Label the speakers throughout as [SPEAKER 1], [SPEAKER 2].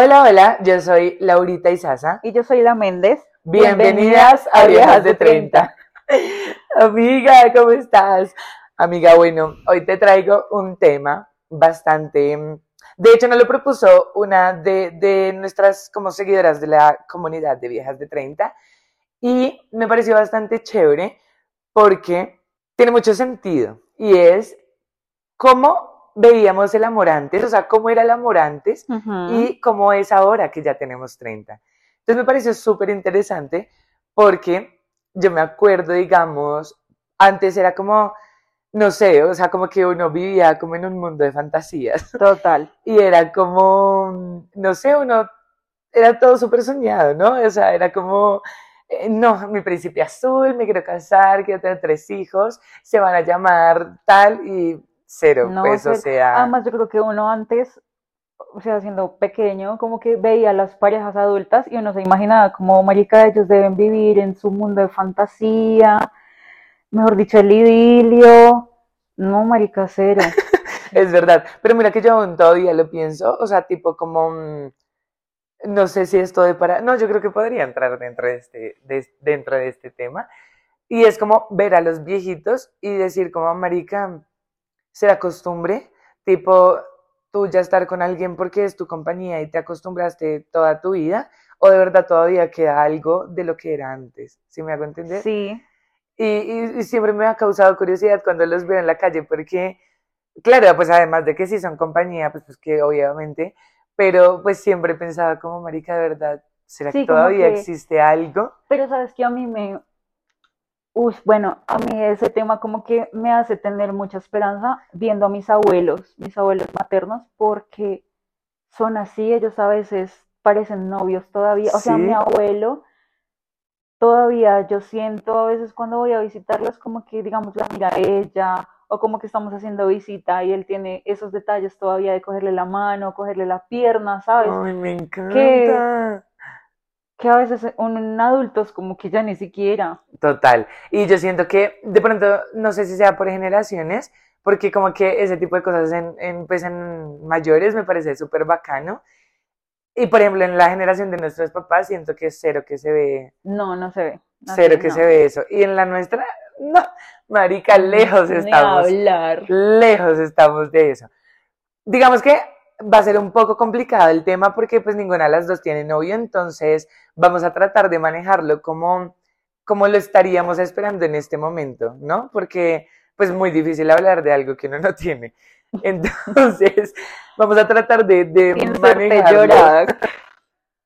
[SPEAKER 1] Hola, hola, yo soy Laurita Isaza.
[SPEAKER 2] Y yo soy la Méndez.
[SPEAKER 1] Bienvenidas a Viejas de 30. Amiga, ¿cómo estás? Amiga, bueno, hoy te traigo un tema bastante... mm, De hecho, nos lo propuso una de, de nuestras como seguidoras de la comunidad de Viejas de 30 y me pareció bastante chévere porque tiene mucho sentido y es cómo veíamos el amor antes, o sea, cómo era el amor antes y cómo es ahora que ya tenemos 30. Entonces me pareció súper interesante porque yo me acuerdo, digamos, antes era como, no sé, o sea, como que uno vivía como en un mundo de fantasías
[SPEAKER 2] Total.
[SPEAKER 1] y era como, no sé, uno, era todo súper soñado, ¿no? O sea, era como, eh, no, mi príncipe azul, me quiero casar, quiero tener tres hijos, se van a llamar tal y cero,
[SPEAKER 2] No,
[SPEAKER 1] pues, o sea,
[SPEAKER 2] Además, yo creo que uno antes, o sea, siendo pequeño, como que veía a las parejas adultas y uno se imaginaba como, marica, ellos deben vivir en su mundo de fantasía, mejor dicho, el idilio. No, marica, cero.
[SPEAKER 1] Es verdad, pero mira que yo aún todavía lo pienso, o sea, tipo como, mm, no sé si esto de para, no, yo creo que podría entrar dentro de este, de- dentro de este tema, y es como ver a los viejitos y decir como, marica, será costumbre, tipo, tú ya estar con alguien porque es tu compañía y te acostumbraste toda tu vida, o de verdad todavía queda algo de lo que era antes, ¿sí me hago entender?
[SPEAKER 2] Sí,
[SPEAKER 1] Y, y- y siempre me ha causado curiosidad cuando los veo en la calle, porque, claro, pues además de que sí son compañía, pues, pues que obviamente, pero pues siempre pensaba como, marica, de verdad, ¿será
[SPEAKER 2] Sí,
[SPEAKER 1] que todavía
[SPEAKER 2] que-
[SPEAKER 1] existe algo?
[SPEAKER 2] pero sabes que a mí me... Uy, bueno, a mí ese tema como que me hace tener mucha esperanza viendo a mis abuelos, mis abuelos maternos, porque son así, ellos a veces parecen novios todavía. O sea,
[SPEAKER 1] Sí.
[SPEAKER 2] mi abuelo, todavía yo siento a veces cuando voy a visitarlos como que, digamos, la mira a ella, o como que estamos haciendo visita y él tiene esos detalles todavía de cogerle la mano, cogerle la pierna, ¿sabes?
[SPEAKER 1] Ay, me encanta.
[SPEAKER 2] Que a veces un adulto es como que ya ni siquiera.
[SPEAKER 1] Total. Y yo siento que de pronto, no sé si sea por generaciones, porque como que ese tipo de cosas en, en, pues en mayores me parece súper bacano. Y por ejemplo, en la generación de nuestros papás siento que es cero que se ve
[SPEAKER 2] No, no se ve.
[SPEAKER 1] Cero
[SPEAKER 2] Así,
[SPEAKER 1] que
[SPEAKER 2] no.
[SPEAKER 1] se ve eso. Y en la nuestra, no, marica, lejos
[SPEAKER 2] Ni
[SPEAKER 1] estamos.
[SPEAKER 2] hablar.
[SPEAKER 1] Lejos estamos de eso. Digamos que va a ser un poco complicado el tema porque pues ninguna de las dos tiene novio, entonces vamos a tratar de manejarlo como, como lo estaríamos esperando en este momento, ¿no? Porque pues muy difícil hablar de algo que uno no tiene. Entonces, vamos a tratar de, de manejarlo.
[SPEAKER 2] llorar.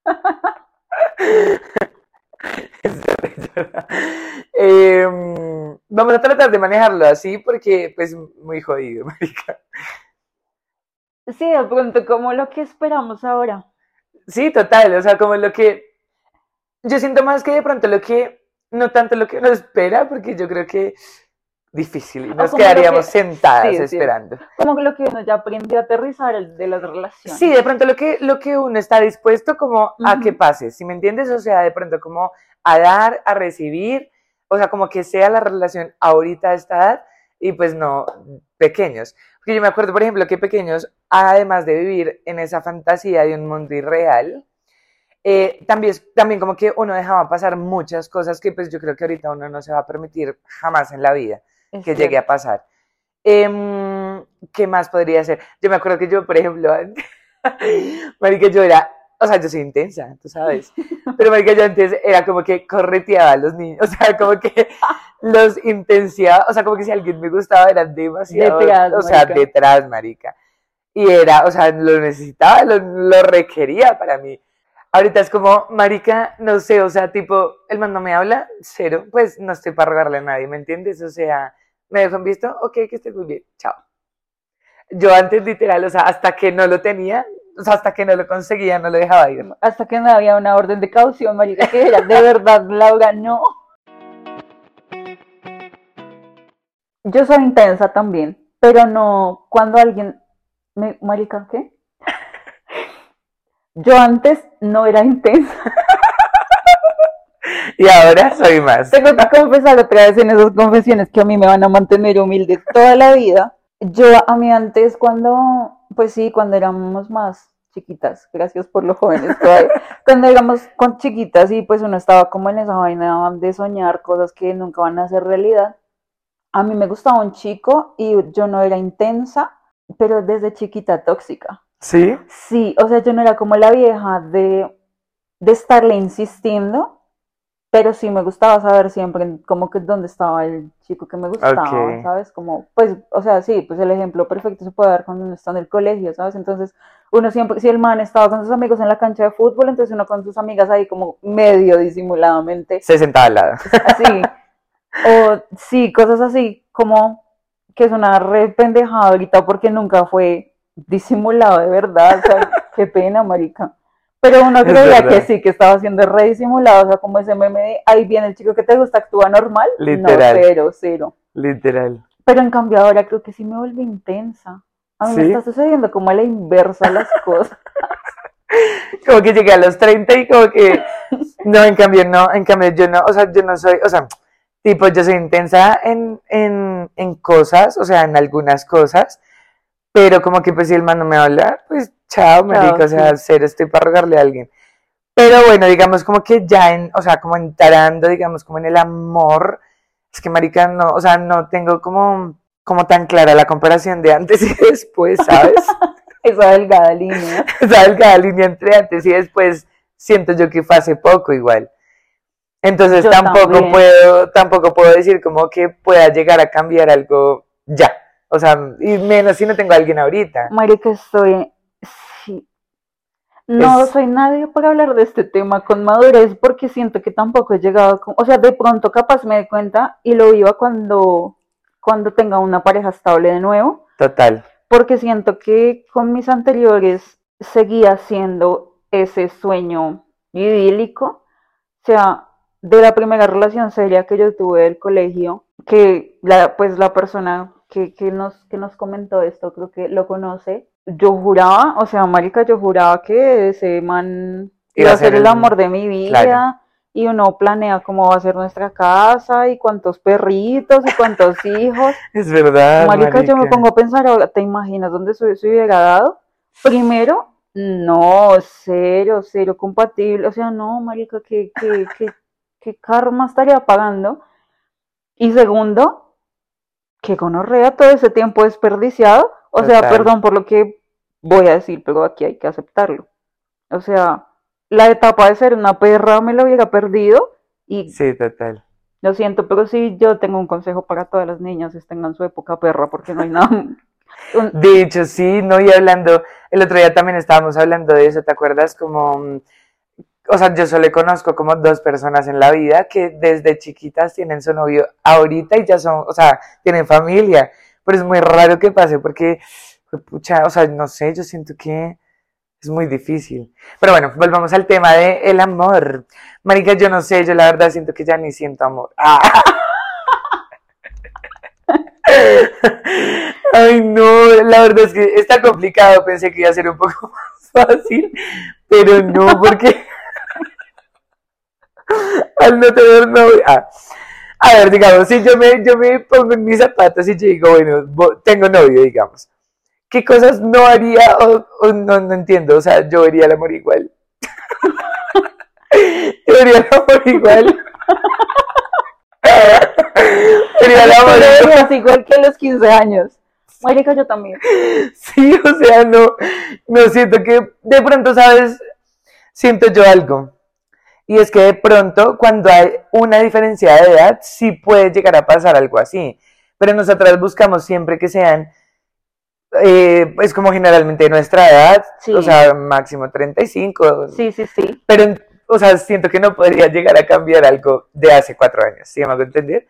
[SPEAKER 1] Em, vamos a tratar de manejarlo así porque, pues, muy jodido, marica.
[SPEAKER 2] Sí, de pronto, como lo que esperamos ahora.
[SPEAKER 1] Sí, total, o sea, como lo que... Yo siento más que de pronto lo que... No tanto lo que uno espera, porque yo creo que difícil, nos quedaríamos
[SPEAKER 2] que-
[SPEAKER 1] sentadas
[SPEAKER 2] sí, sí.
[SPEAKER 1] esperando.
[SPEAKER 2] Como lo que uno ya aprendió a aterrizar el de las relaciones.
[SPEAKER 1] Sí, de pronto lo que, lo que uno está dispuesto como a que pase, si me entiendes? O sea, de pronto como a dar, a recibir, o sea, como que sea la relación ahorita a esta edad y pues no pequeños. Porque yo me acuerdo, por ejemplo, que pequeños, además de vivir en esa fantasía de un mundo irreal, eh, también, también como que uno dejaba pasar muchas cosas que pues yo creo que ahorita uno no se va a permitir jamás en la vida
[SPEAKER 2] Es
[SPEAKER 1] que llegue
[SPEAKER 2] cierto.
[SPEAKER 1] a pasar. Em, ¿qué más podría ser? Yo me acuerdo que yo, por ejemplo, marica, yo era, o sea, yo soy intensa, tú sabes, pero marica, yo antes era como que correteaba a los niños, o sea, como que los intensiaba, o sea, como que si alguien me gustaba era demasiado,
[SPEAKER 2] Detrás,
[SPEAKER 1] o sea,
[SPEAKER 2] marica.
[SPEAKER 1] detrás, marica. Y era, o sea, lo necesitaba, lo, lo requería para mí. Ahorita es como, marica, no sé, o sea, tipo, el man no me habla, cero, pues no estoy para rogarle a nadie, ¿me entiendes? O sea, me dejo en visto, ok, que estés muy bien, chao. Yo antes, literal, o sea, hasta que no lo tenía, o sea, hasta que no lo conseguía, no lo dejaba ir.
[SPEAKER 2] Hasta que no había una orden de caución, marica, que era de verdad, Laura, no. Yo soy intensa también, pero no cuando alguien me, marica, ¿qué? Yo antes no era intensa.
[SPEAKER 1] Y ahora soy más.
[SPEAKER 2] Tengo que confesar otra vez en esas confesiones que a mí me van a mantener humilde toda la vida. Yo a mí antes cuando, pues sí, cuando éramos más chiquitas, gracias por los jóvenes todavía. Cuando éramos con chiquitas y pues uno estaba como en esa vaina de soñar cosas que nunca van a ser realidad. A mí me gustaba un chico y yo no era intensa, pero desde chiquita tóxica.
[SPEAKER 1] ¿Sí?
[SPEAKER 2] Sí, o sea, yo no era como la vieja de, de estarle insistiendo, pero sí me gustaba saber siempre como que dónde estaba el chico que me gustaba. ¿sabes? Como, pues, o sea, sí, pues el ejemplo perfecto se puede dar cuando uno está en el colegio, ¿sabes? Entonces, uno siempre, si el man estaba con sus amigos en la cancha de fútbol, entonces uno con sus amigas ahí como medio disimuladamente,
[SPEAKER 1] Se sentaba al lado.
[SPEAKER 2] así. O sí, cosas así, como que es una re pendejada ahorita porque nunca fue disimulado de verdad, o sea, qué pena, marica. Pero uno creía que sí, que estaba siendo re disimulado, o sea, como ese meme de, ahí viene el chico que te gusta, actúa normal.
[SPEAKER 1] Literal.
[SPEAKER 2] No, cero, cero.
[SPEAKER 1] Literal.
[SPEAKER 2] Pero en cambio ahora creo que sí me volví intensa. A mí me está sucediendo como a la inversa las cosas.
[SPEAKER 1] Como que llegué a los 30 y como que, no, en cambio no, en cambio yo no, o sea, yo no soy, o sea, tipo, yo soy intensa en, en, en cosas, o sea, en algunas cosas, pero como que pues si el man no me va a hablar, pues chao, marica, o sea,
[SPEAKER 2] sí.
[SPEAKER 1] cero estoy para rogarle a alguien. Pero bueno, digamos como que ya en, o sea, como entrando, digamos, como en el amor, es que marica, no, o sea, no tengo como, como tan clara la comparación de antes y después, ¿sabes?
[SPEAKER 2] Esa delgada línea.
[SPEAKER 1] esa delgada línea entre antes y después siento yo que fue hace poco igual. Entonces
[SPEAKER 2] Yo
[SPEAKER 1] tampoco
[SPEAKER 2] también.
[SPEAKER 1] puedo, tampoco puedo decir como que pueda llegar a cambiar algo ya. O sea, y menos si no tengo a alguien ahorita.
[SPEAKER 2] Marica, estoy. Sí. No
[SPEAKER 1] Es-
[SPEAKER 2] soy nadie para hablar de este tema con madurez porque siento que tampoco he llegado. con- O sea, de pronto capaz me doy cuenta y lo viva cuando, cuando tenga una pareja estable de nuevo.
[SPEAKER 1] Total.
[SPEAKER 2] Porque siento que con mis anteriores seguía siendo ese sueño idílico. O sea, de la primera relación seria que yo tuve del colegio, que la, pues la persona que, que nos, que nos comentó esto, creo que lo conoce, yo juraba, o sea, marica, yo juraba que ese man iba a ser el amor de mi vida,
[SPEAKER 1] claro.
[SPEAKER 2] y uno planea cómo va a ser nuestra casa, y cuántos perritos, y cuántos hijos,
[SPEAKER 1] Es verdad.
[SPEAKER 2] Marica, yo me
[SPEAKER 1] marica.
[SPEAKER 2] pongo a pensar ahora, ¿te imaginas dónde se hubiera dado? Primero, no, cero, cero compatible. O sea, no, marica, ¿qué, qué, qué, qué karma estaría pagando? Y segundo, que gonorrea todo ese tiempo desperdiciado. O sea, perdón por lo que voy a decir, pero aquí hay que aceptarlo. O sea, la etapa de ser una perra me la hubiera perdido y
[SPEAKER 1] Sí, total.
[SPEAKER 2] lo siento, pero sí, yo tengo un consejo para todas las niñas, estén en su época perra, porque no hay nada. un-
[SPEAKER 1] De hecho, sí, no, y hablando, el otro día también estábamos hablando de eso, ¿te acuerdas? Como, mm, o sea, yo solo conozco como dos personas en la vida que desde chiquitas tienen su novio ahorita y ya son, o sea, tienen familia, pero es muy raro que pase porque, pucha, o sea, no sé, yo siento que es muy difícil. Pero bueno, volvamos al tema de el amor. Marica, yo no sé, yo la verdad siento que ya ni siento amor. Ay, no, la verdad es que está complicado. Pensé que iba a ser un poco más fácil, pero no, porque al no tener novia. ah. A ver, digamos, si yo me, yo me pongo en mis zapatos y yo digo, bueno, tengo novio, digamos. ¿Qué cosas no haría o, o no, no entiendo? O sea, yo vería el amor igual. yo vería el amor igual. vería el amor igual.
[SPEAKER 2] igual que a los 15 años. Marica, yo también.
[SPEAKER 1] Sí, o sea, no, no siento que de pronto, ¿sabes? Siento yo algo. Y es que de pronto, cuando hay una diferencia de edad, sí puede llegar a pasar algo así. Pero nosotras buscamos siempre que sean, eh, pues como generalmente de nuestra edad,
[SPEAKER 2] Sí.
[SPEAKER 1] o sea, máximo 35.
[SPEAKER 2] Sí, sí, sí.
[SPEAKER 1] Pero, o sea, siento que no podría llegar a cambiar algo de hace cuatro años, ¿sí me hago entender?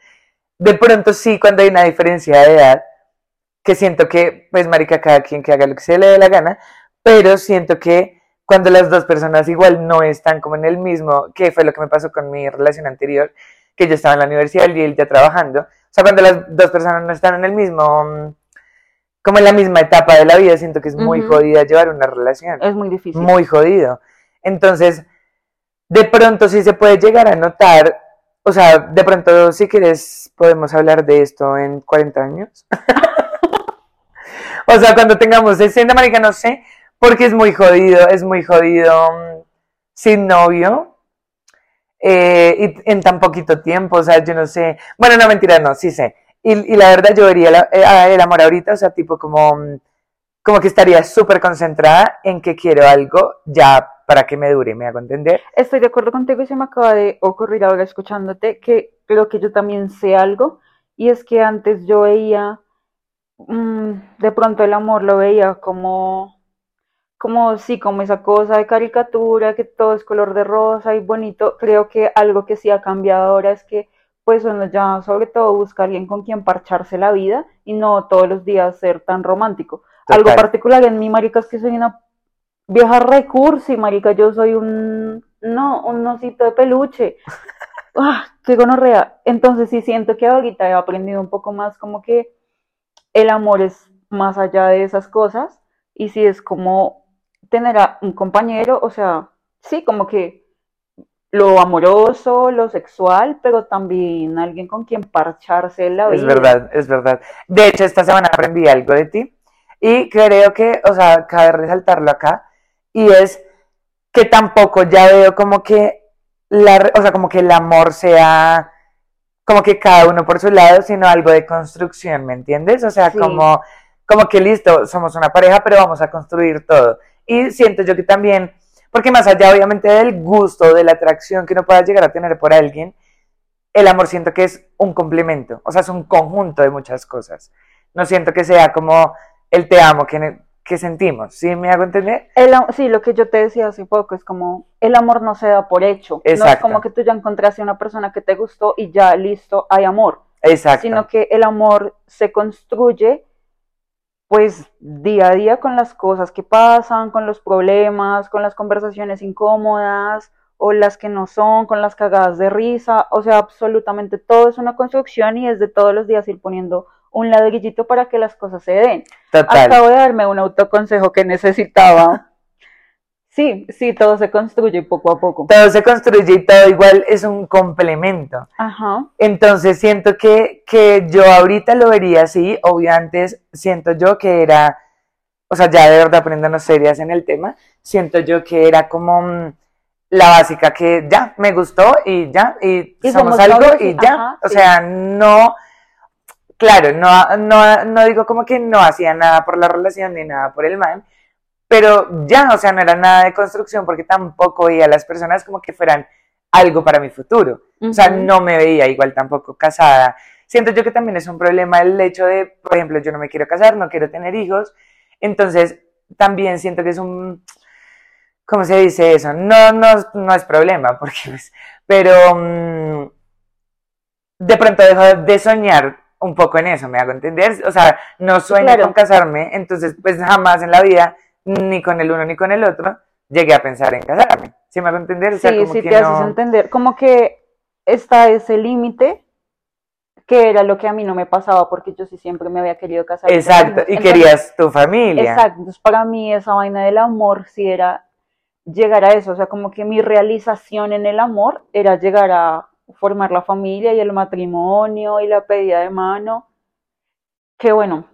[SPEAKER 1] De pronto sí, cuando hay una diferencia de edad, que siento que, pues, marica, cada quien que haga lo que se le dé la gana, pero siento que cuando las dos personas igual no están como en el mismo, que fue lo que me pasó con mi relación anterior, que yo estaba en la universidad y él ya trabajando, o sea, cuando las dos personas no están en el mismo, mm, como en la misma etapa de la vida, siento que es muy jodida llevar una relación
[SPEAKER 2] Es muy difícil.
[SPEAKER 1] muy jodido. Entonces, de pronto sí se puede llegar a notar, o sea, de pronto si quieres podemos hablar de esto en 40 años. o sea, cuando tengamos 60, marica, no sé, porque es muy jodido, es muy jodido mm, sin novio eh, y en tan poquito tiempo, o sea, yo no sé, bueno, no mentira, no, sí sé. Y, la verdad yo vería eh, el amor ahorita, o sea, tipo como, mm, como que estaría súper concentrada en que quiero algo ya para que me dure, me hago entender.
[SPEAKER 2] Estoy de acuerdo contigo y se me acaba de ocurrir ahora escuchándote que creo que yo también sé algo y es que antes yo veía, mm, de pronto el amor lo veía como, como sí, como esa cosa de caricatura, que todo es color de rosa y bonito. Creo que algo que sí ha cambiado ahora es que pues uno ya sobre todo busca a alguien con quien parcharse la vida y no todos los días ser tan romántico. Algo particular en mí, marica, es que soy una vieja recursi, marica, yo soy un, no, un osito de peluche. ¡Ah, qué gonorrea! Entonces sí siento que ahorita he aprendido un poco más como que el amor es más allá de esas cosas y sí es como tener a un compañero, o sea, sí, como que lo amoroso, lo sexual, pero también alguien con quien parcharse la vida.
[SPEAKER 1] Es verdad, es verdad. De hecho, esta semana aprendí algo de ti y creo que, o sea, cabe resaltarlo acá y es que tampoco ya veo como que la, o sea, como que el amor sea como que cada uno por su lado, sino algo de construcción, ¿me entiendes? O sea,
[SPEAKER 2] Sí.
[SPEAKER 1] como, como que listo, somos una pareja, pero vamos a construir todo. Y siento yo que también, porque más allá obviamente del gusto, de la atracción que uno pueda llegar a tener por alguien, el amor siento que es un complemento, o sea, es un conjunto de muchas cosas. No siento que sea como el te amo que, que sentimos, ¿sí me hago entender?
[SPEAKER 2] El sí, lo que yo te decía hace poco es como el amor no se da por hecho. No es
[SPEAKER 1] Exacto.
[SPEAKER 2] como que tú ya encontraste una persona que te gustó y ya listo, hay amor.
[SPEAKER 1] Exacto.
[SPEAKER 2] Sino que el amor se construye pues día a día con las cosas que pasan, con los problemas, con las conversaciones incómodas o las que no son, con las cagadas de risa. O sea, absolutamente todo es una construcción y es de todos los días ir poniendo un ladrillito para que las cosas se den.
[SPEAKER 1] Total.
[SPEAKER 2] Acabo de darme un autoconsejo que necesitaba. Sí, sí, todo se construye poco a poco.
[SPEAKER 1] Todo se construye y todo igual es un complemento.
[SPEAKER 2] Ajá.
[SPEAKER 1] Entonces siento que, que yo ahorita lo vería así, obvio antes siento yo que era, o sea, ya de verdad aprendiendo serias en el tema, siento yo que era como mm, la básica que ya me gustó y ya, y,
[SPEAKER 2] Y
[SPEAKER 1] somos
[SPEAKER 2] somos
[SPEAKER 1] algo
[SPEAKER 2] y-
[SPEAKER 1] y ya.
[SPEAKER 2] ajá,
[SPEAKER 1] o
[SPEAKER 2] sí.
[SPEAKER 1] sea, no, claro, no, no, no digo como que no hacía nada por la relación ni nada por el man, pero ya, o sea, no era nada de construcción porque tampoco veía a las personas como que fueran algo para mi futuro. O sea, no me veía igual tampoco casada. Siento yo que también es un problema el hecho de, por ejemplo, yo no me quiero casar, no quiero tener hijos. Entonces, también siento que es un, ¿cómo se dice eso? No, no, no es problema, porque, pues, pero mm, de pronto dejo de soñar un poco en eso, me hago entender. O sea, no sueño
[SPEAKER 2] Claro.
[SPEAKER 1] con casarme, entonces, pues jamás en la vida, ni con el uno ni con el otro, llegué a pensar en casarme. ¿Sí me hago entender? O sea,
[SPEAKER 2] Sí,
[SPEAKER 1] como
[SPEAKER 2] sí
[SPEAKER 1] que
[SPEAKER 2] te
[SPEAKER 1] no-
[SPEAKER 2] haces entender. Como que está ese límite que era lo que a mí no me pasaba porque yo sí siempre me había querido casar.
[SPEAKER 1] Exacto, y
[SPEAKER 2] Entonces,
[SPEAKER 1] querías tu familia.
[SPEAKER 2] Exacto, entonces para mí esa vaina del amor sí era llegar a eso, o sea, como que mi realización en el amor era llegar a formar la familia y el matrimonio y la pedida de mano, que bueno,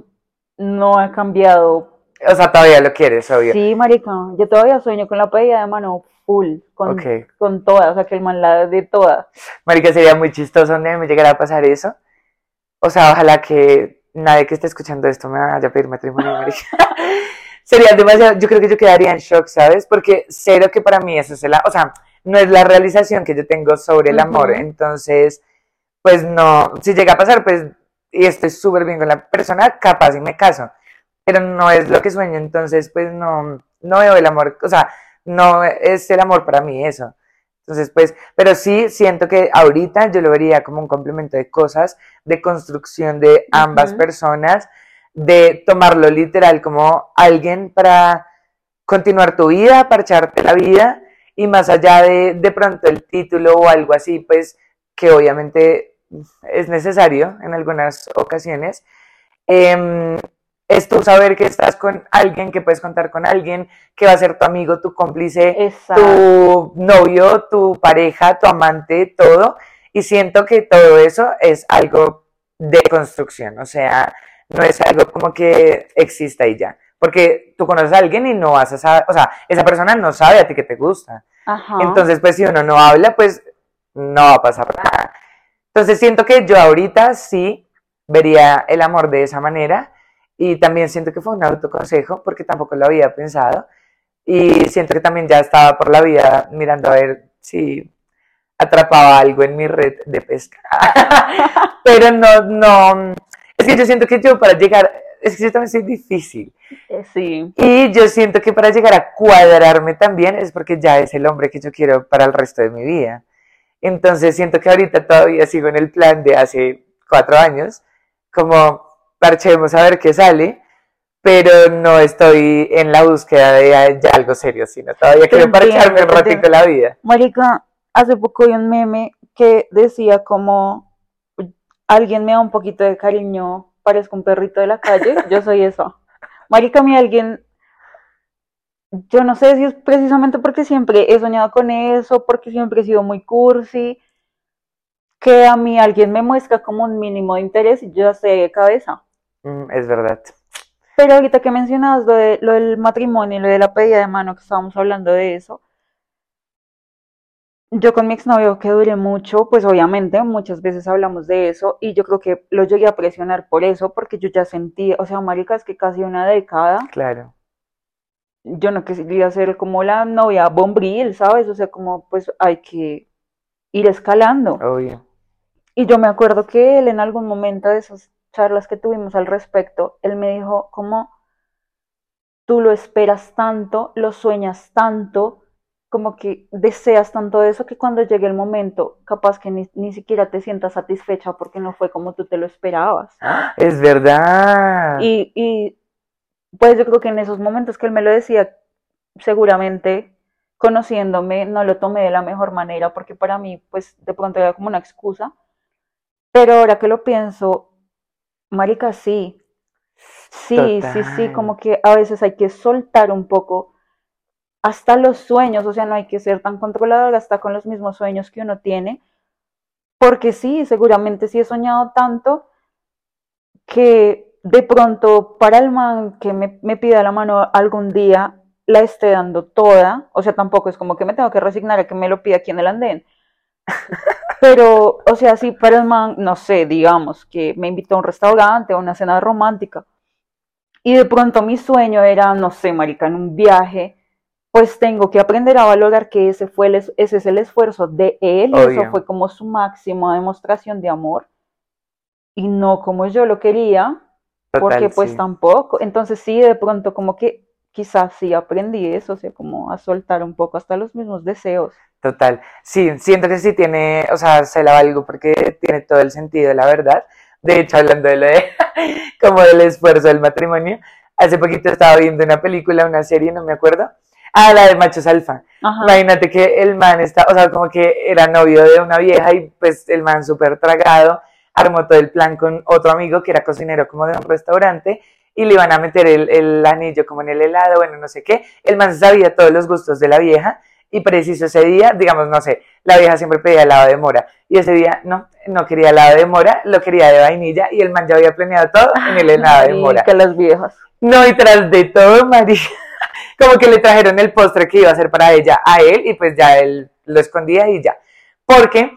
[SPEAKER 2] no ha cambiado.
[SPEAKER 1] O sea, todavía lo quieres, obvio.
[SPEAKER 2] Sí, marica, yo todavía sueño con la pedida de mano full, con,
[SPEAKER 1] Ok.
[SPEAKER 2] con todas, o sea, que el man la de todas.
[SPEAKER 1] Marica, sería muy chistoso donde me llegara a pasar eso. O sea, ojalá que nadie que esté escuchando esto me vaya a pedir matrimonio, marica. sería demasiado, yo creo que yo quedaría en shock, ¿sabes? Porque cero que para mí eso es el, o sea, no es la realización que yo tengo sobre el amor.
[SPEAKER 2] Ujú.
[SPEAKER 1] Entonces, pues no, si llega a pasar, pues, y estoy súper bien con la persona, capaz y me caso. Pero no es lo que sueño, entonces, pues no, no veo el amor, o sea, no es el amor para mí eso. Entonces, pues, pero sí siento que ahorita yo lo vería como un complemento de cosas, de construcción de ambas personas, de tomarlo literal como alguien para continuar tu vida, para echarte la vida, y más allá de de pronto el título o algo así, pues, que obviamente es necesario en algunas ocasiones, em, es tú saber que estás con alguien, que puedes contar con alguien, que va a ser tu amigo, tu cómplice,
[SPEAKER 2] Exacto.
[SPEAKER 1] tu novio, tu pareja, tu amante, todo. Y siento que todo eso es algo de construcción, o sea, no es algo como que exista y ya. porque tú conoces a alguien y no vas a saber, o sea, esa persona no sabe a ti que te gusta.
[SPEAKER 2] Ajá.
[SPEAKER 1] Entonces, pues si uno no habla, pues no va a pasar nada. Entonces siento que yo ahorita sí vería el amor de esa manera y también siento que fue un autoconsejo porque tampoco lo había pensado y siento que también ya estaba por la vida mirando a ver si atrapaba algo en mi red de pesca. Pero no, no, es que yo siento que yo para llegar, es que yo también soy difícil.
[SPEAKER 2] Eh, sí.
[SPEAKER 1] Y yo siento que para llegar a cuadrarme también es porque ya es el hombre que yo quiero para el resto de mi vida. Entonces siento que ahorita todavía sigo en el plan de hace cuatro años, como parchemos a ver qué sale, pero no estoy en la búsqueda de ya algo serio, sino todavía quiero
[SPEAKER 2] entiendo,
[SPEAKER 1] parcharme un ratito la vida.
[SPEAKER 2] Marica, hace poco vi un meme que decía como alguien me da un poquito de cariño, parezco un perrito de la calle, yo soy eso. Marica, a mí alguien, yo no sé si es precisamente porque siempre he soñado con eso, porque siempre he sido muy cursi, que a mí alguien me muestra como un mínimo de interés y yo ya estoy de cabeza.
[SPEAKER 1] Mm, es verdad.
[SPEAKER 2] Pero ahorita que mencionabas lo, de, lo del matrimonio y lo de la pedida de mano, que estábamos hablando de eso, yo con mi exnovio que duré mucho, pues obviamente muchas veces hablamos de eso y yo creo que lo llegué a presionar por eso, porque yo ya sentía, o sea, marica, es que casi una década,
[SPEAKER 1] Claro.
[SPEAKER 2] yo no quería ser como la novia bombril, ¿sabes? O sea, como pues hay que ir escalando.
[SPEAKER 1] Obvio.
[SPEAKER 2] Y yo me acuerdo que él en algún momento de esas charlas que tuvimos al respecto, él me dijo como tú lo esperas tanto, lo sueñas tanto, como que deseas tanto eso que cuando llegue el momento, capaz que ni, ni siquiera te sientas satisfecha porque no fue como tú te lo esperabas.
[SPEAKER 1] Es verdad.
[SPEAKER 2] Y, y pues yo creo que en esos momentos que él me lo decía, seguramente conociéndome, no lo tomé de la mejor manera porque para mí pues de pronto era como una excusa. Pero ahora que lo pienso, marica, sí. Sí, sí, sí, como que a veces hay que soltar un poco hasta los sueños, o sea, no hay que ser tan controlador hasta con los mismos sueños que uno tiene, porque sí, seguramente sí he soñado tanto que de pronto para el man que me, me pida la mano algún día la esté dando toda, o sea, tampoco es como que me tengo que resignar a que me lo pida aquí en el andén. Pero, o sea, sí, para el man, no sé, digamos, que me invitó a un restaurante, a una cena romántica, y de pronto mi sueño era, no sé, marica, en un viaje, pues tengo que aprender a valorar que ese fue el ese es el esfuerzo de él,
[SPEAKER 1] Obvio.
[SPEAKER 2] eso fue como su máxima demostración de amor, y no como yo lo quería, porque pues
[SPEAKER 1] sí.
[SPEAKER 2] tampoco. Entonces sí, de pronto como que quizás sí aprendí eso, o sea, como a soltar un poco hasta los mismos deseos.
[SPEAKER 1] Total. Sí, siento que sí tiene, o sea, se la valgo porque tiene todo el sentido, la verdad. De hecho, hablando de lo de, como del esfuerzo del matrimonio, hace poquito estaba viendo una película, una serie, no me acuerdo. Ah, la de Machos Alfa.
[SPEAKER 2] Ajá.
[SPEAKER 1] Imagínate que el man está, o sea, como que era novio de una vieja y pues el man súper tragado, armó todo el plan con otro amigo que era cocinero como de un restaurante y le iban a meter el, el anillo como en el helado, bueno, no sé qué. El man sabía todos los gustos de la vieja y preciso ese día, digamos, no sé, la vieja siempre pedía helado de mora y ese día no, no quería helado de mora, lo quería de vainilla y el man ya había planeado todo en el helado de mora.
[SPEAKER 2] que las viejas.
[SPEAKER 1] No, y tras de todo, María, como que le trajeron el postre que iba a hacer para ella a él y pues ya él lo escondía y ya. Porque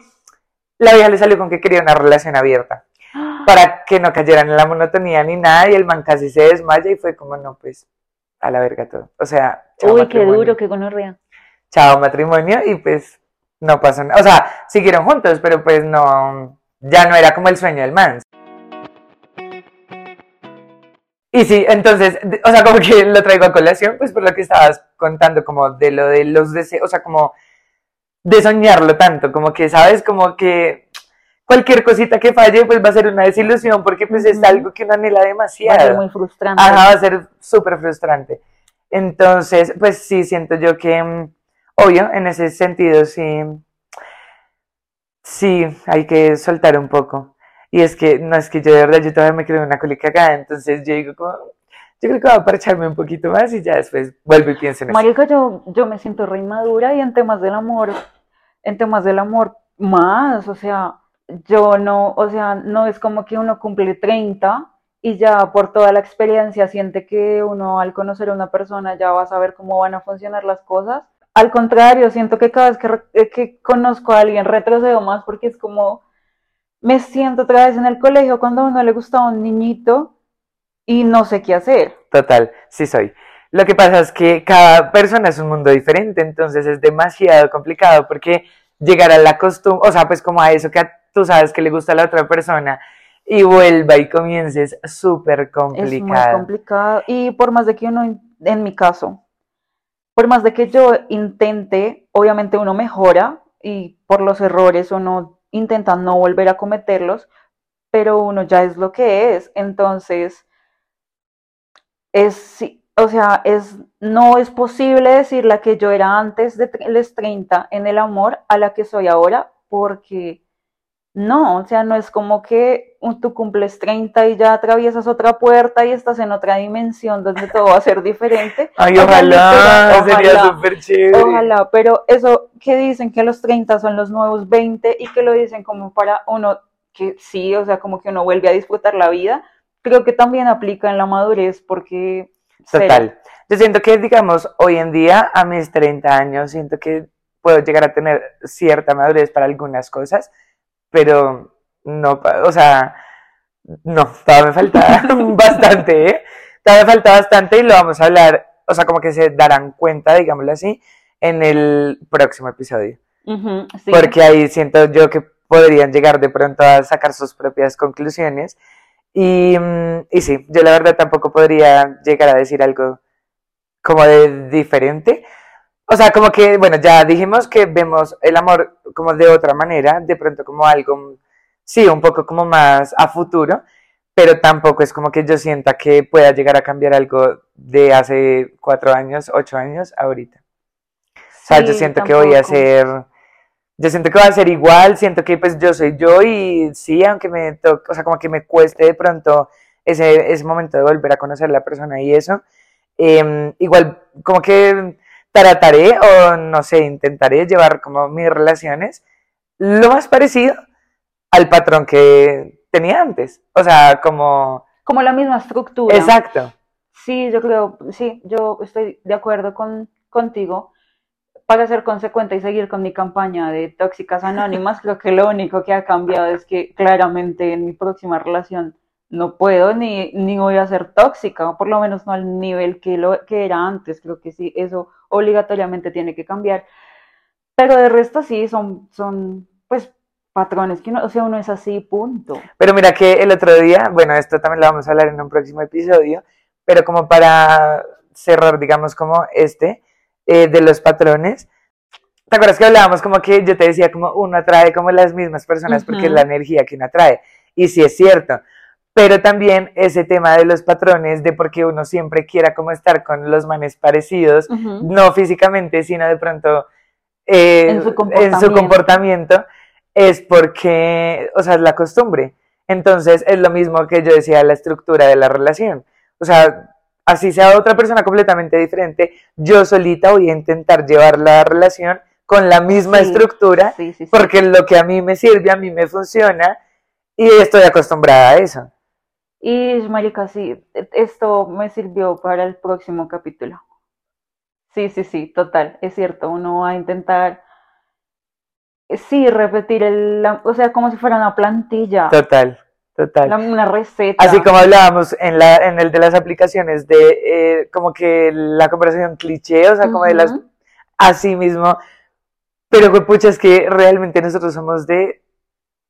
[SPEAKER 1] la vieja le salió con que quería una relación abierta para que no cayeran en la monotonía ni nada y el man casi se desmaya y fue como, no, pues a la verga todo. O sea, chao
[SPEAKER 2] Uy, qué duro, qué gonorrea.
[SPEAKER 1] Chao matrimonio y pues no pasó nada. O sea, siguieron juntos, pero pues no, ya no era como el sueño del man. Y sí, entonces, o sea, como que lo traigo a colación, pues por lo que estabas contando, como de lo de los deseos, o sea, como de soñarlo tanto, como que, ¿sabes? Como que cualquier cosita que falle, pues va a ser una desilusión, porque pues es algo que uno anhela
[SPEAKER 2] Va a
[SPEAKER 1] demasiado.
[SPEAKER 2] ser muy frustrante.
[SPEAKER 1] Ajá, va a ser súper frustrante. Entonces, pues sí, siento yo que, mm, obvio, en ese sentido sí, sí, hay que soltar un poco. Y es que, no es que yo de verdad, yo todavía me creo una colica acá, entonces yo digo como, yo creo que voy a parcharme un poquito más y ya después vuelvo y pienso en eso.
[SPEAKER 2] Marica, yo, yo me siento re inmadura y en temas del amor, en temas del amor más, o sea, yo no, o sea, no es como que uno cumple 30 y ya por toda la experiencia siente que uno al conocer a una persona ya va a saber cómo van a funcionar las cosas. Al contrario, siento que cada vez que, eh, que conozco a alguien retrocedo más porque es como me siento otra vez en el colegio cuando a uno le gustaba un niñito y no sé qué hacer.
[SPEAKER 1] Total, sí soy. Lo que pasa es que cada persona es un mundo diferente, entonces es demasiado complicado porque llegar a la costumbre, o sea, pues como a eso que tú sabes que le gusta a la otra persona y vuelva y comiences súper complicado. Es muy
[SPEAKER 2] complicado. Y por más de que uno, en mi caso, por más de que yo intente, obviamente uno mejora y por los errores uno intenta no volver a cometerlos, pero uno ya es lo que es. Entonces, es, o sea, es, no es posible decir la que yo era antes de los 30 en el amor a la que soy ahora, porque no, o sea, no es como que tú cumples 30 y ya atraviesas otra puerta y estás en otra dimensión donde todo va a ser diferente.
[SPEAKER 1] Ay, ojalá, sería súper chévere.
[SPEAKER 2] Ojalá, pero eso que dicen que los 30 son los nuevos 20 y que lo dicen como para uno que sí, o sea, como que uno vuelve a disfrutar la vida, creo que también aplica en la madurez porque...
[SPEAKER 1] Total. Yo siento que, digamos, hoy en día, a mis 30 años, siento que puedo llegar a tener cierta madurez para algunas cosas pero no, o sea, no, todavía me falta bastante, ¿eh? Todavía me falta bastante y lo vamos a hablar, o sea, como que se darán cuenta, digámoslo así, en el próximo episodio. Porque ahí siento yo que podrían llegar de pronto a sacar sus propias conclusiones. Y, mm, y sí, yo la verdad tampoco podría llegar a decir algo como de diferente, o sea, como que, bueno, ya dijimos que vemos el amor como de otra manera, de pronto como algo, sí, un poco como más a futuro, pero tampoco es como que yo sienta que pueda llegar a cambiar algo de hace cuatro años, ocho años, ahorita. O sea, yo siento que voy a ser, yo siento que va a ser igual, siento que pues yo soy yo y sí, aunque me toque, o sea, como que me cueste de pronto ese, ese momento de volver a conocer a la persona y eso, em, igual como que trataré o no sé, intentaré llevar como mis relaciones lo más parecido al patrón que tenía antes. O sea, como...
[SPEAKER 2] Como la misma estructura.
[SPEAKER 1] Exacto.
[SPEAKER 2] Sí, yo creo, sí, yo estoy de acuerdo con, contigo. Para ser consecuente y seguir con mi campaña de tóxicas anónimas, creo que lo único que ha cambiado es que claramente en mi próxima relación no puedo ni, ni voy a ser tóxica, por lo menos no al nivel que, lo, que era antes. Creo que sí, eso obligatoriamente tiene que cambiar. Pero de resto sí, son, son pues patrones que uno, o sea, uno es así, punto.
[SPEAKER 1] Pero mira que el otro día, bueno, esto también lo vamos a hablar en un próximo episodio, pero como para cerrar, digamos, como este, eh, de los patrones, ¿te acuerdas que hablábamos como que yo te decía como uno atrae como las mismas personas porque es la energía que uno atrae? Y sí es cierto, pero también ese tema de los patrones, de por qué uno siempre quiera como estar con los manes parecidos, no físicamente, sino de pronto eh, en, su comportamiento, es porque, o sea, es la costumbre. Entonces es lo mismo que yo decía, la estructura de la relación. O sea, así sea otra persona completamente diferente, yo solita voy a intentar llevar la relación con la misma estructura, porque lo que a mí me sirve, a mí me funciona, y estoy acostumbrada a eso.
[SPEAKER 2] Y, marica, sí, esto me sirvió para el próximo capítulo. Sí, sí, sí, total, es cierto, uno va a intentar, sí, repetir el, o sea, como si fuera una plantilla.
[SPEAKER 1] Total, total.
[SPEAKER 2] una receta.
[SPEAKER 1] Así como hablábamos en, la, en el de las aplicaciones, de eh, como que la conversación cliché, o sea, como de las, así mismo, pero pucha, es que realmente nosotros somos de,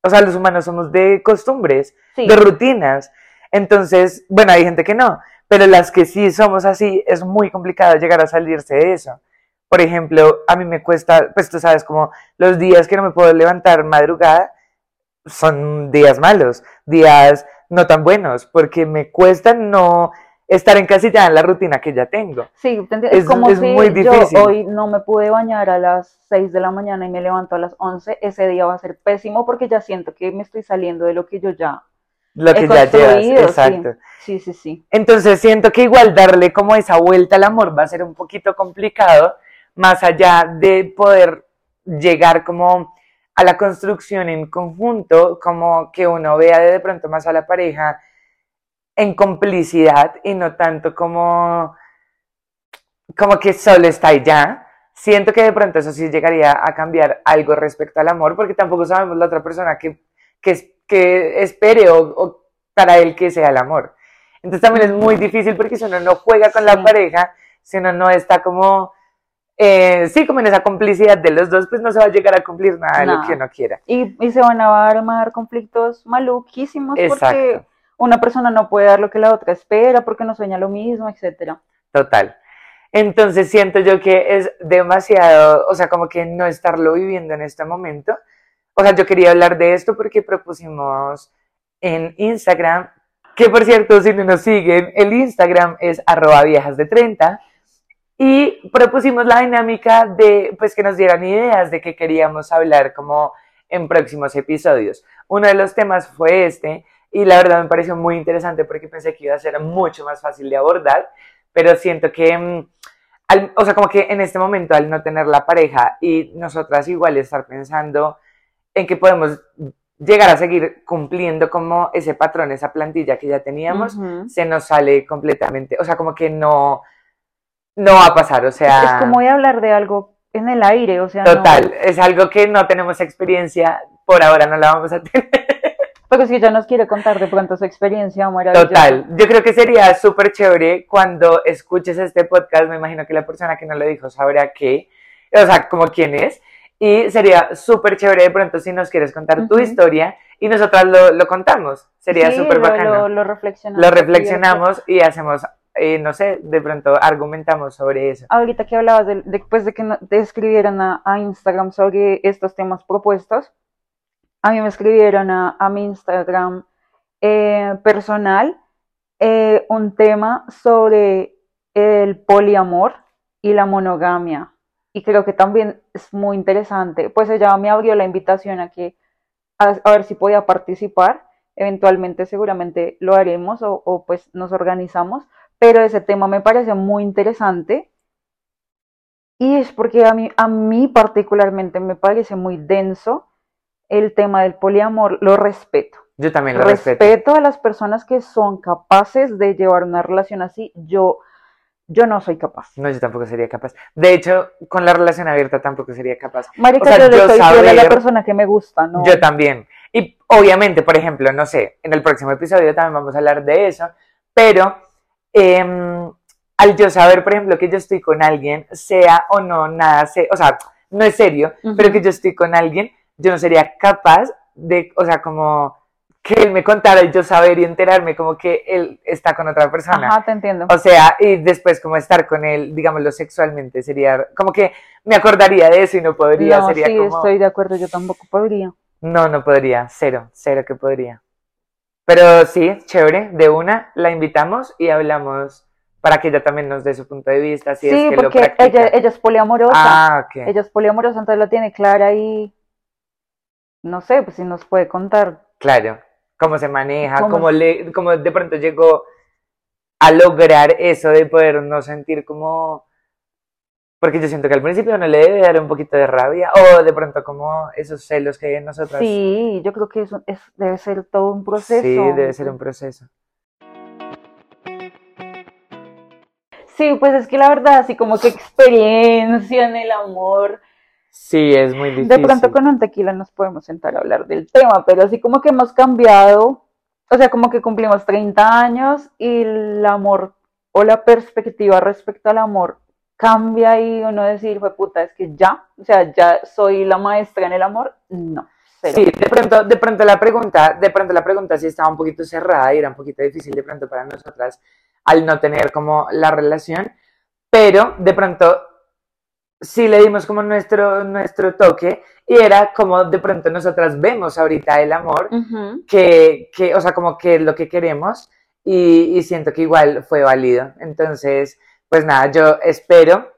[SPEAKER 1] o sea, los humanos somos de costumbres, de rutinas. Entonces, bueno, hay gente que no, pero las que sí somos así, es muy complicado llegar a salirse de eso. Por ejemplo, a mí me cuesta, pues tú sabes, como los días que no me puedo levantar madrugada, son días malos, días no tan buenos, porque me cuesta no estar en ya en la rutina que ya tengo.
[SPEAKER 2] Sí, es, como si muy difícil. yo hoy no me pude bañar a las 6 de la mañana y me levanto a las 11, ese día va a ser pésimo porque ya siento que me estoy saliendo de lo que yo ya
[SPEAKER 1] lo que ya llevas, exacto.
[SPEAKER 2] Sí. sí, sí,
[SPEAKER 1] Entonces siento que igual darle como esa vuelta al amor va a ser un poquito complicado, más allá de poder llegar como a la construcción en conjunto, como que uno vea de pronto más a la pareja en complicidad y no tanto como, como que solo está ya. Siento que de pronto eso sí llegaría a cambiar algo respecto al amor, porque tampoco sabemos la otra persona que, que, que espere o, o para él que sea el amor. Entonces también es muy difícil porque si uno no juega con la pareja, si uno no está como, eh, sí, como en esa complicidad de los dos, pues no se va a llegar a cumplir nada de lo que uno quiera.
[SPEAKER 2] Y, y se van a armar conflictos maluquísimos porque
[SPEAKER 1] Exacto.
[SPEAKER 2] una persona no puede dar lo que la otra espera porque no sueña lo mismo, etcétera.
[SPEAKER 1] Total. Entonces siento yo que es demasiado, o sea, como que no estarlo viviendo en este momento. O sea, yo quería hablar de esto porque propusimos en Instagram, que por cierto, si no nos siguen, el Instagram es arroba viejas de 30. Y propusimos la dinámica de, pues, que nos dieran ideas de qué queríamos hablar como en próximos episodios. Uno de los temas fue este, y la verdad me pareció muy interesante porque pensé que iba a ser mucho más fácil de abordar, pero siento que, mm, al- o sea, como que en este momento al no tener la pareja y nosotras igual estar pensando en que podemos llegar a seguir cumpliendo como ese patrón, esa plantilla que ya teníamos,
[SPEAKER 2] Ujú.
[SPEAKER 1] se nos sale completamente, o sea, como que no, no va a pasar, o sea,
[SPEAKER 2] Es como de hablar de algo en el aire, o sea, no-
[SPEAKER 1] total, es algo que no tenemos experiencia, por ahora no la vamos a tener.
[SPEAKER 2] Pero si ella nos quiere contar de pronto su experiencia maravillosa.
[SPEAKER 1] Total, yo creo que sería súper chévere cuando escuches este podcast, me imagino que la persona que no lo dijo sabrá qué, o sea, como quién es, y sería súper chévere de pronto si nos quieres contar tu historia y nosotras lo, lo contamos, sería
[SPEAKER 2] Sí,
[SPEAKER 1] súper
[SPEAKER 2] lo-
[SPEAKER 1] bacano.
[SPEAKER 2] Lo, lo reflexionamos.
[SPEAKER 1] Lo reflexionamos y hacemos, eh, no sé, de pronto argumentamos sobre eso.
[SPEAKER 2] Ahorita que hablabas de, después de que te escribieran a, a Instagram sobre estos temas propuestos, a mí me escribieron a, a mi Instagram eh, personal eh, un tema sobre el poliamor y la monogamia. Y creo que también es muy interesante. Pues ella me abrió la invitación a que a, a ver si podía participar. Eventualmente seguramente lo haremos o, o pues nos organizamos. Pero ese tema me parece muy interesante. Y es porque a mí, a mí particularmente me parece muy denso el tema del poliamor. Lo respeto.
[SPEAKER 1] Yo también lo
[SPEAKER 2] respeto.
[SPEAKER 1] respeto.
[SPEAKER 2] a las personas que son capaces de llevar una relación así. Yo, yo no soy capaz.
[SPEAKER 1] No, yo tampoco sería capaz. De hecho, con la relación abierta tampoco sería capaz.
[SPEAKER 2] Marica,
[SPEAKER 1] O sea,
[SPEAKER 2] yo le
[SPEAKER 1] yo
[SPEAKER 2] soy fiel a la
[SPEAKER 1] saber-
[SPEAKER 2] persona que me gusta, ¿no?
[SPEAKER 1] Yo también. Y obviamente, por ejemplo, no sé, en el próximo episodio también vamos a hablar de eso, pero em, al yo saber, por ejemplo, que yo estoy con alguien, sea o no nada, se- o sea, no es serio,
[SPEAKER 2] Ujú.
[SPEAKER 1] pero que yo estoy con alguien, yo no sería capaz de, o sea, como que él me contara y yo saber y enterarme como que él está con otra persona.
[SPEAKER 2] Ajá, te entiendo.
[SPEAKER 1] O sea, y después como estar con él, digámoslo sexualmente, sería como que me acordaría de eso y no podría,
[SPEAKER 2] no,
[SPEAKER 1] sería
[SPEAKER 2] sí,
[SPEAKER 1] como...
[SPEAKER 2] estoy de acuerdo, yo tampoco podría.
[SPEAKER 1] No, no podría, cero, cero que podría. Pero sí, chévere, de una, la invitamos y hablamos para que ella también nos dé su punto de vista, si
[SPEAKER 2] sí,
[SPEAKER 1] es que lo
[SPEAKER 2] porque
[SPEAKER 1] practica.
[SPEAKER 2] ella, ella es poliamorosa.
[SPEAKER 1] Ah, ok.
[SPEAKER 2] Ella es poliamorosa, entonces la tiene clara y no sé, pues si nos puede contar.
[SPEAKER 1] Claro, cómo se maneja,
[SPEAKER 2] ¿Cómo
[SPEAKER 1] cómo, le, cómo de pronto llegó a lograr eso de poder no sentir como... Porque yo siento que al principio no le debe dar un poquito de rabia o de pronto como esos celos que hay en nosotras.
[SPEAKER 2] Sí, yo creo que eso es, debe ser todo un proceso.
[SPEAKER 1] Sí, debe ser un proceso.
[SPEAKER 2] Sí, pues es que la verdad, así como que experiencia en el amor.
[SPEAKER 1] Sí, es muy difícil.
[SPEAKER 2] De pronto con un tequila nos podemos sentar a hablar del tema, pero así como que hemos cambiado, o sea, como que cumplimos 30 años y el amor o la perspectiva respecto al amor cambia y uno decir, fue puta, es que ya, o sea, ya soy la maestra en el amor. No, cero.
[SPEAKER 1] Sí, de pronto, de pronto la pregunta, de pronto la pregunta sí estaba un poquito cerrada y era un poquito difícil de pronto para nosotras al no tener como la relación, pero de pronto sí le dimos como nuestro, nuestro toque y era como de pronto nosotras vemos ahorita el amor,
[SPEAKER 2] Ujú.
[SPEAKER 1] que, que o sea, como que es lo que queremos y, y siento que igual fue válido. Entonces, pues nada, yo espero.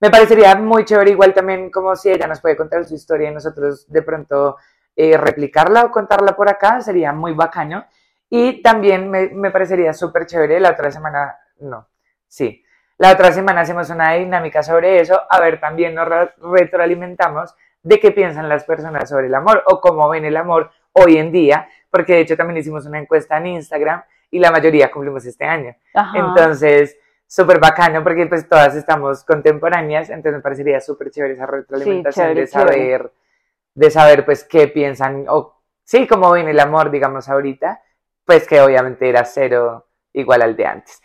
[SPEAKER 1] Me parecería muy chévere igual también como si ella nos puede contar su historia y nosotros de pronto eh, replicarla o contarla por acá, sería muy bacano. Y también me, me parecería súper chévere la otra semana, no, sí, la otra semana hacemos una dinámica sobre eso, a ver, también nos re- retroalimentamos de qué piensan las personas sobre el amor o cómo ven el amor hoy en día, porque de hecho también hicimos una encuesta en Instagram y la mayoría cumplimos este año.
[SPEAKER 2] Ajá.
[SPEAKER 1] Entonces, súper bacano porque pues todas estamos contemporáneas, entonces me parecería súper chévere esa retroalimentación
[SPEAKER 2] chévere,
[SPEAKER 1] de saber, de saber pues qué piensan, o sí, cómo viene el amor, digamos, ahorita, pues que obviamente era cero igual al de antes.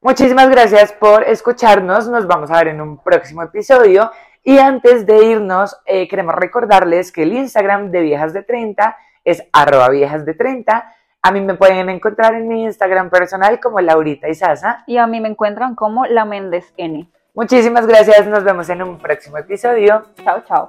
[SPEAKER 1] Muchísimas gracias por escucharnos, nos vamos a ver en un próximo episodio y antes de irnos eh, queremos recordarles que el Instagram de Viejas de 30 es arroba viejas de 30. A mí me pueden encontrar en mi Instagram personal como Laurita y Sasa.
[SPEAKER 2] Y a mí me encuentran como la Méndez N.
[SPEAKER 1] Muchísimas gracias, nos vemos en un próximo episodio.
[SPEAKER 2] Chao, chao.